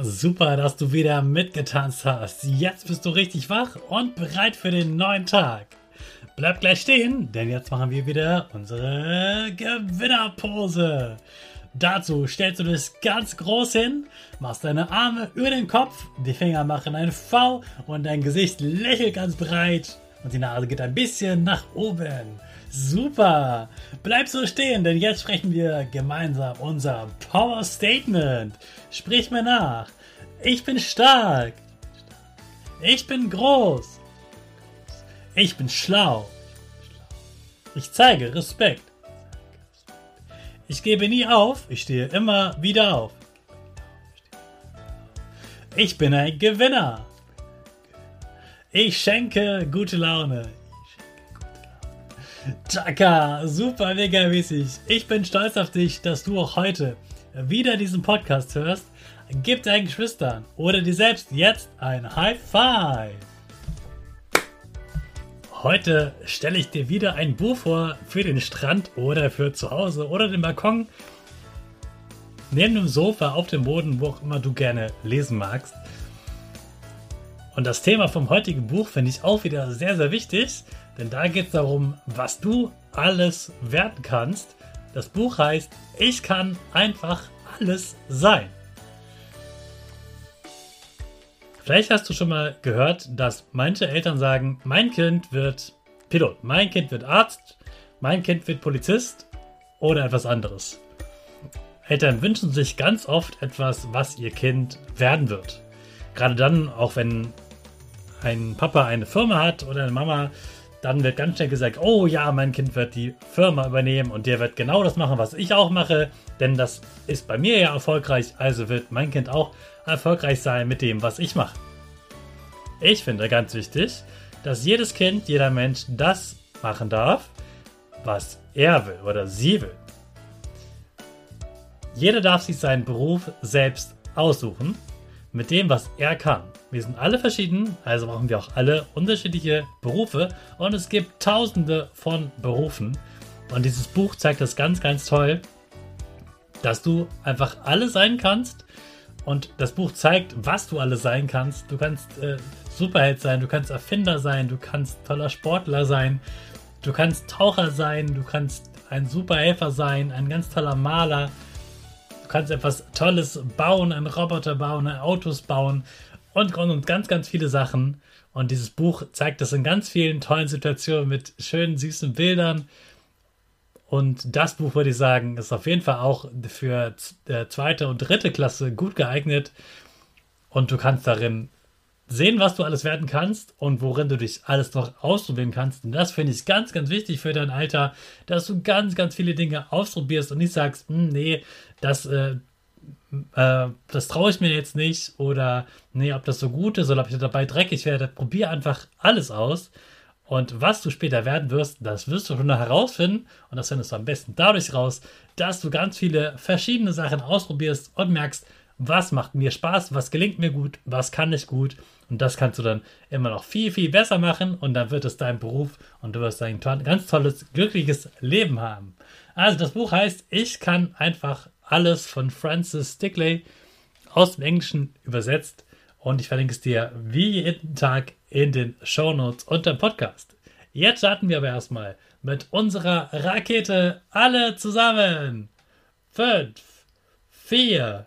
Super, dass du wieder mitgetanzt hast. Jetzt bist du richtig wach und bereit für den neuen Tag. Bleib gleich stehen, denn jetzt machen wir wieder unsere Gewinnerpose. Dazu stellst du dich ganz groß hin, machst deine Arme über den Kopf, die Finger machen ein V und dein Gesicht lächelt ganz breit und die Nase geht ein bisschen nach oben. Super! Bleib so stehen, denn jetzt sprechen wir gemeinsam unser Power Statement. Sprich mir nach. Ich bin stark. Ich bin groß. Ich bin schlau. Ich zeige Respekt. Ich gebe nie auf, ich stehe immer wieder auf. Ich bin ein Gewinner. Ich schenke gute Laune. Chaka, super mega mäßig. Ich bin stolz auf dich, dass du auch heute wieder diesen Podcast hörst. Gib deinen Geschwistern oder dir selbst jetzt ein High Five. Heute stelle ich dir wieder ein Buch vor für den Strand oder für zu Hause oder den Balkon. Neben dem Sofa, auf dem Boden, wo auch immer du gerne lesen magst. Und das Thema vom heutigen Buch finde ich auch wieder sehr, sehr wichtig, denn da geht es darum, was du alles werden kannst. Das Buch heißt Ich kann einfach alles sein. Vielleicht hast du schon mal gehört, dass manche Eltern sagen, mein Kind wird Pilot, mein Kind wird Arzt, mein Kind wird Polizist oder etwas anderes. Eltern wünschen sich ganz oft etwas, was ihr Kind werden wird. Gerade dann, auch wenn ein Papa eine Firma hat oder eine Mama, dann wird ganz schnell gesagt, oh ja, mein Kind wird die Firma übernehmen und der wird genau das machen, was ich auch mache, denn das ist bei mir ja erfolgreich, also wird mein Kind auch erfolgreich sein mit dem, was ich mache. Ich finde ganz wichtig, dass jedes Kind, jeder Mensch das machen darf, was er will oder sie will. Jeder darf sich seinen Beruf selbst aussuchen, mit dem, was er kann. Wir sind alle verschieden, also machen wir auch alle unterschiedliche Berufe und es gibt tausende von Berufen. Und dieses Buch zeigt das ganz, ganz toll, dass du einfach alle sein kannst. Und das Buch zeigt, was du alles sein kannst. Du kannst äh, Superheld sein, du kannst Erfinder sein, du kannst toller Sportler sein, du kannst Taucher sein, du kannst ein Superhelfer sein, ein ganz toller Maler. Du kannst etwas Tolles bauen, einen Roboter bauen, Autos bauen und, und ganz, ganz viele Sachen. Und dieses Buch zeigt das in ganz vielen tollen Situationen mit schönen, süßen Bildern. Und das Buch, würde ich sagen, ist auf jeden Fall auch für zweite und dritte Klasse gut geeignet. Und du kannst darin sehen, was du alles werden kannst und worin du dich alles noch ausprobieren kannst. Und das finde ich ganz, ganz wichtig für dein Alter, dass du ganz, ganz viele Dinge ausprobierst und nicht sagst, hm, nee, das äh, äh, das traue ich mir jetzt nicht oder nee, ob das so gut ist oder ob ich dabei dreckig werde. Probier einfach alles aus. Und was du später werden wirst, das wirst du schon herausfinden. Und das findest du am besten dadurch raus, dass du ganz viele verschiedene Sachen ausprobierst und merkst, was macht mir Spaß, was gelingt mir gut, was kann ich gut. Und das kannst du dann immer noch viel, viel besser machen. Und dann wird es dein Beruf und du wirst ein ganz tolles, glückliches Leben haben. Also das Buch heißt, ich kann einfach alles von Francis Stickley aus dem Englischen übersetzt und ich verlinke es dir wie jeden Tag in den Show Notes unter dem Podcast. Jetzt starten wir aber erstmal mit unserer Rakete alle zusammen. Fünf, vier,